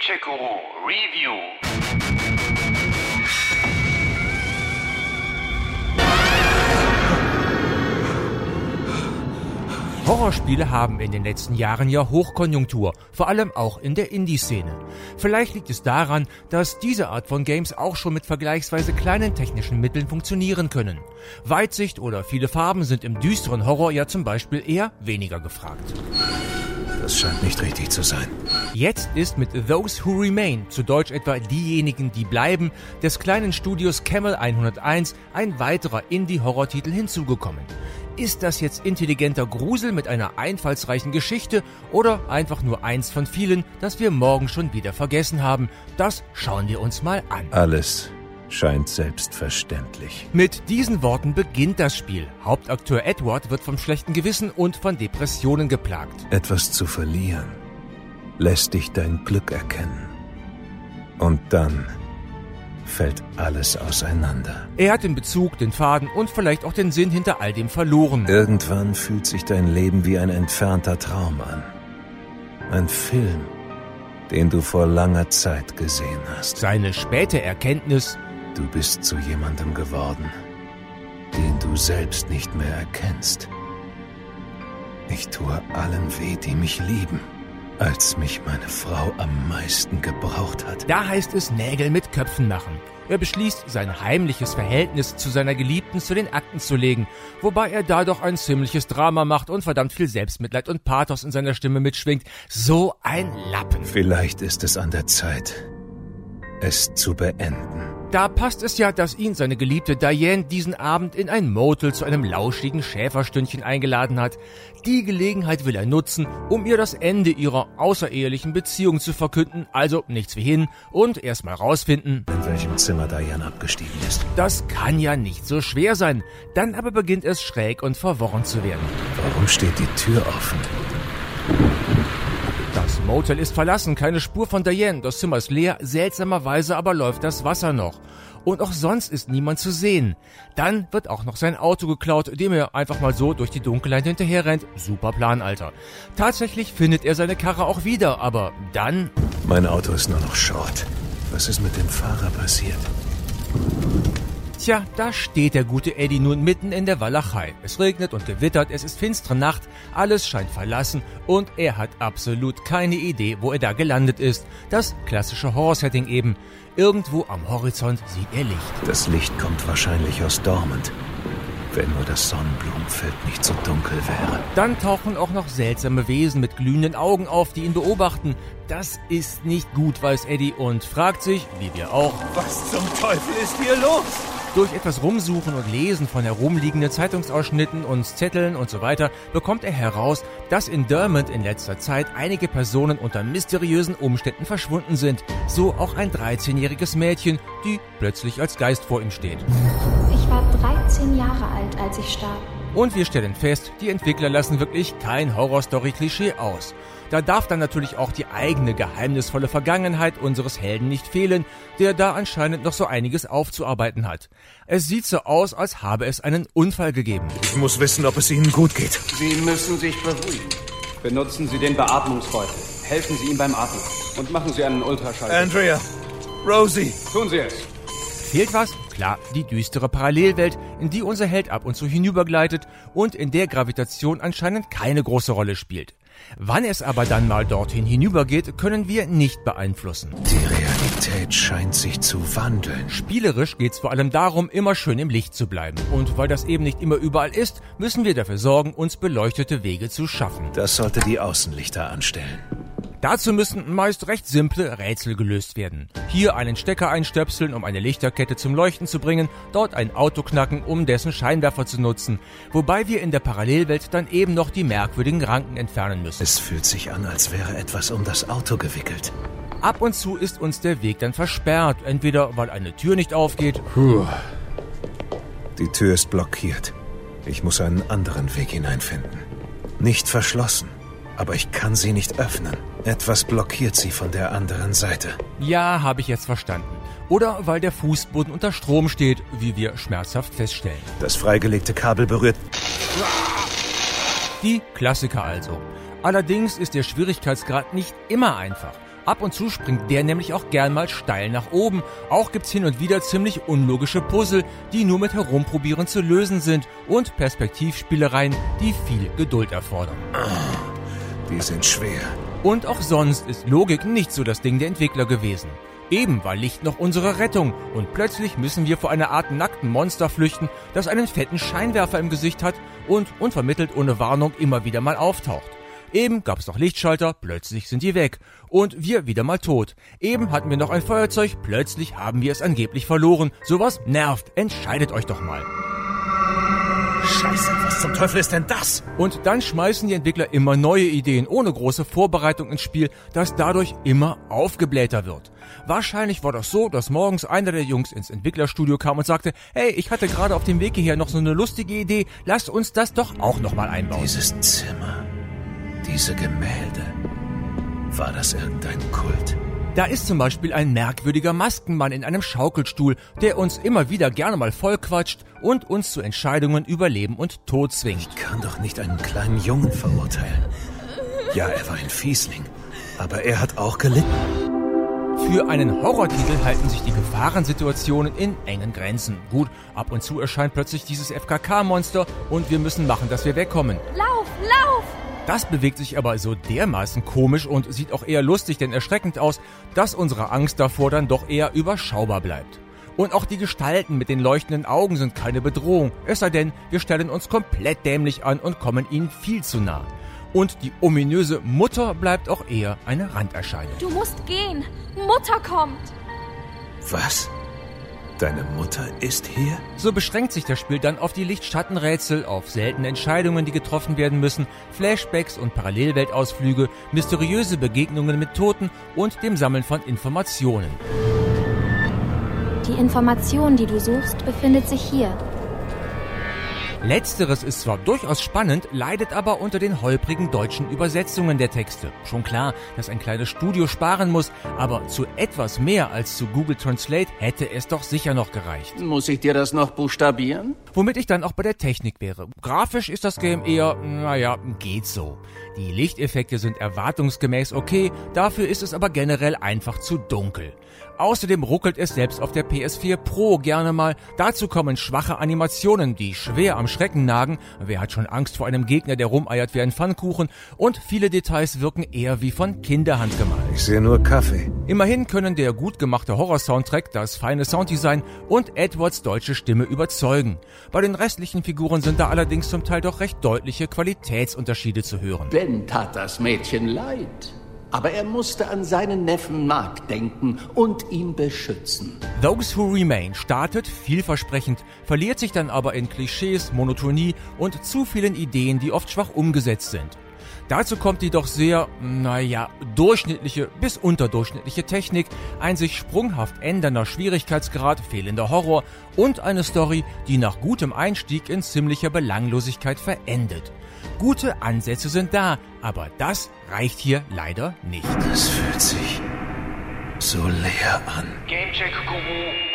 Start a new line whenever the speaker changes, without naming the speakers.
Gencheck-Guru Review.
Horrorspiele haben in den letzten Jahren ja Hochkonjunktur, vor allem auch in der Indie-Szene. Vielleicht liegt es daran, dass diese Art von Games auch schon mit vergleichsweise kleinen technischen Mitteln funktionieren können. Weitsicht oder viele Farben sind im düsteren Horror ja zum Beispiel eher weniger gefragt.
Das scheint nicht richtig zu sein.
Jetzt ist mit Those Who Remain, zu Deutsch etwa diejenigen, die bleiben, des kleinen Studios Camel 101 ein weiterer Indie-Horror-Titel hinzugekommen. Ist das jetzt intelligenter Grusel mit einer einfallsreichen Geschichte oder einfach nur eins von vielen, das wir morgen schon wieder vergessen haben? Das schauen wir uns mal an.
Alles scheint selbstverständlich.
Mit diesen Worten beginnt das Spiel. Hauptakteur Edward wird vom schlechten Gewissen und von Depressionen geplagt.
Etwas zu verlieren lässt dich dein Glück erkennen. Und dann fällt alles auseinander.
Er hat den Bezug, den Faden und vielleicht auch den Sinn hinter all dem verloren.
Irgendwann fühlt sich dein Leben wie ein entfernter Traum an. Ein Film, den du vor langer Zeit gesehen hast.
Seine späte Erkenntnis,
Du bist zu jemandem geworden, den du selbst nicht mehr erkennst. Ich tue allen weh, die mich lieben, als mich meine Frau am meisten gebraucht hat.
da heißt es Nägel mit Köpfen machen. Er beschließt, sein heimliches Verhältnis zu seiner Geliebten zu den Akten zu legen, wobei er dadurch ein ziemliches Drama macht und verdammt viel Selbstmitleid und Pathos in seiner Stimme mitschwingt. So ein Lappen.
Vielleicht ist es an der Zeit, es zu beenden.
Da passt es ja, dass ihn seine geliebte Diane diesen Abend in ein Motel zu einem lauschigen Schäferstündchen eingeladen hat. Die Gelegenheit will er nutzen, um ihr das Ende ihrer außerehelichen Beziehung zu verkünden, also nichts wie hin und erstmal rausfinden,
In welchem Zimmer Diane abgestiegen ist.
das kann ja nicht so schwer sein. Dann aber beginnt es schräg und verworren zu werden.
Warum steht die Tür offen?
Motel ist verlassen, keine Spur von Diane, das Zimmer ist leer, seltsamerweise aber läuft das Wasser noch. Und auch sonst ist niemand zu sehen. Dann wird auch noch sein Auto geklaut, dem er einfach mal so durch die Dunkelheit hinterherrennt. Super Plan, Alter. Tatsächlich findet er seine Karre auch wieder, aber dann...
Mein Auto ist nur noch Schrott. Was ist mit dem Fahrer passiert?
Tja, da steht der gute Eddie nun mitten in der Walachei. Es regnet und gewittert, es ist finstere Nacht, alles scheint verlassen und er hat absolut keine Idee, wo er da gelandet ist. Das klassische Horror-Setting eben. Irgendwo am Horizont sieht er Licht.
Das Licht kommt wahrscheinlich aus Dormant. Wenn nur das Sonnenblumenfeld nicht so dunkel wäre.
Dann tauchen auch noch seltsame Wesen mit glühenden Augen auf, die ihn beobachten. Das ist nicht gut, weiß Eddie und fragt sich, wie wir auch,
Was zum Teufel ist hier los?
Durch etwas Rumsuchen und Lesen von herumliegenden Zeitungsausschnitten und Zetteln und so weiter bekommt er heraus, dass in Dermot in letzter Zeit einige Personen unter mysteriösen Umständen verschwunden sind. So auch ein 13-jähriges Mädchen, die plötzlich als Geist vor ihm steht.
Ich war 13 Jahre alt, als ich starb.
Und wir stellen fest, die Entwickler lassen wirklich kein Horrorstory-Klischee aus. Da darf dann natürlich auch die eigene geheimnisvolle Vergangenheit unseres Helden nicht fehlen, der da anscheinend noch so einiges aufzuarbeiten hat. Es sieht so aus, als habe es einen Unfall gegeben.
Ich muss wissen, ob es Ihnen gut geht.
Sie müssen sich beruhigen. Benutzen Sie den Beatmungsbeutel. Helfen Sie ihm beim Atmen. Und machen Sie einen Ultraschall.
Andrea, Rosie,
Tun Sie es.
Fehlt was? Klar, die düstere Parallelwelt, in die unser Held ab und zu hinübergleitet und in der Gravitation anscheinend keine große Rolle spielt. Wann es aber dann mal dorthin hinübergeht, können wir nicht beeinflussen.
Die Realität scheint sich zu wandeln.
Spielerisch geht's vor allem darum, immer schön im Licht zu bleiben. Und weil das eben nicht immer überall ist, müssen wir dafür sorgen, uns beleuchtete Wege zu schaffen.
Das sollte die Außenlichter anstellen.
Dazu müssen meist recht simple Rätsel gelöst werden. Hier einen Stecker einstöpseln, um eine Lichterkette zum Leuchten zu bringen, dort ein Auto knacken, um dessen Scheinwerfer zu nutzen, wobei wir in der Parallelwelt dann eben noch die merkwürdigen Ranken entfernen müssen.
Es fühlt sich an, als wäre etwas um das Auto gewickelt.
Ab und zu ist uns der Weg dann versperrt, entweder weil eine Tür nicht aufgeht
Die Tür ist blockiert. Ich muss einen anderen Weg hineinfinden. Nicht verschlossen, aber ich kann sie nicht öffnen. Etwas blockiert sie von der anderen Seite.
Ja, habe ich jetzt verstanden. Oder weil der Fußboden unter Strom steht, wie wir schmerzhaft feststellen.
Das freigelegte Kabel berührt.
Die Klassiker also. Allerdings ist der Schwierigkeitsgrad nicht immer einfach. Ab und zu springt der nämlich auch gern mal steil nach oben. Auch gibt's hin und wieder ziemlich unlogische Puzzle, die nur mit Herumprobieren zu lösen sind und Perspektivspielereien, die viel Geduld erfordern.
Die sind schwer.
Und auch sonst ist Logik nicht so das Ding der Entwickler gewesen. Eben war Licht noch unsere Rettung und plötzlich müssen wir vor einer Art nackten Monster flüchten, das einen fetten Scheinwerfer im Gesicht hat und unvermittelt ohne Warnung immer wieder mal auftaucht. Eben gab's noch Lichtschalter, plötzlich sind die weg. Und wir wieder mal tot. Eben hatten wir noch ein Feuerzeug, plötzlich haben wir es angeblich verloren. Sowas nervt. Entscheidet euch doch mal.
Scheiße, was zum Teufel ist denn das?
Und dann schmeißen die Entwickler immer neue Ideen ohne große Vorbereitung ins Spiel, das dadurch immer aufgeblähter wird. Wahrscheinlich war das so, dass morgens einer der Jungs ins Entwicklerstudio kam und sagte, hey, ich hatte gerade auf dem Weg hierher noch so eine lustige Idee, lasst uns das doch auch nochmal einbauen.
Dieses Zimmer, diese Gemälde. War das irgendein Kult?
Da ist zum Beispiel ein merkwürdiger Maskenmann in einem Schaukelstuhl, der uns immer wieder gerne mal vollquatscht und uns zu Entscheidungen über Leben und Tod zwingt.
Ich kann doch nicht einen kleinen Jungen verurteilen. Ja, er war ein Fiesling, aber er hat auch gelitten.
Für einen Horrortitel halten sich die Gefahrensituationen in engen Grenzen. Gut, ab und zu erscheint plötzlich dieses FKK-Monster und wir müssen machen, dass wir wegkommen.
Lauf, lauf!
Das bewegt sich aber so dermaßen komisch und sieht auch eher lustig denn erschreckend aus, dass unsere Angst davor dann doch eher überschaubar bleibt. Und auch die Gestalten mit den leuchtenden Augen sind keine Bedrohung, es sei denn, wir stellen uns komplett dämlich an und kommen ihnen viel zu nah. Und die ominöse Mutter bleibt auch eher eine Randerscheinung.
Du musst gehen. Mutter kommt.
Was? Deine Mutter ist hier?
So beschränkt sich das Spiel dann auf die Lichtschattenrätsel, auf seltene Entscheidungen, die getroffen werden müssen, Flashbacks und Parallelweltausflüge, mysteriöse Begegnungen mit Toten und dem Sammeln von Informationen.
Die Information, die du suchst, befindet sich hier.
Letzteres ist zwar durchaus spannend, leidet aber unter den holprigen deutschen Übersetzungen der Texte. Schon klar, dass ein kleines Studio sparen muss, aber zu etwas mehr als zu Google Translate hätte es doch sicher noch gereicht.
Muss ich dir das noch buchstabieren?
Womit ich dann auch bei der Technik wäre. Grafisch ist das Game eher, naja, geht so. Die Lichteffekte sind erwartungsgemäß okay, dafür ist es aber generell einfach zu dunkel. Außerdem ruckelt es selbst auf der PS4 Pro gerne mal. Dazu kommen schwache Animationen, die schwer am Schrecken nagen. Wer hat schon Angst vor einem Gegner, der rumeiert wie ein Pfannkuchen? Und viele Details wirken eher wie von Kinderhand gemalt.
Ich sehe nur Kaffee.
Immerhin können der gut gemachte Horror-Soundtrack, das feine Sounddesign und Edwards deutsche Stimme überzeugen. Bei den restlichen Figuren sind da allerdings zum Teil doch recht deutliche Qualitätsunterschiede zu hören.
Ben tat das Mädchen leid. Aber er musste an seinen Neffen Mark denken und ihn beschützen.
Those Who Remain startet vielversprechend, verliert sich dann aber in Klischees, Monotonie und zu vielen Ideen, die oft schwach umgesetzt sind. Dazu kommt die doch sehr, naja, durchschnittliche bis unterdurchschnittliche Technik, ein sich sprunghaft ändernder Schwierigkeitsgrad, fehlender Horror und eine Story, die nach gutem Einstieg in ziemlicher Belanglosigkeit verendet. Gute Ansätze sind da, aber das reicht hier leider nicht.
Das fühlt sich so leer an.
Gamecheck Guru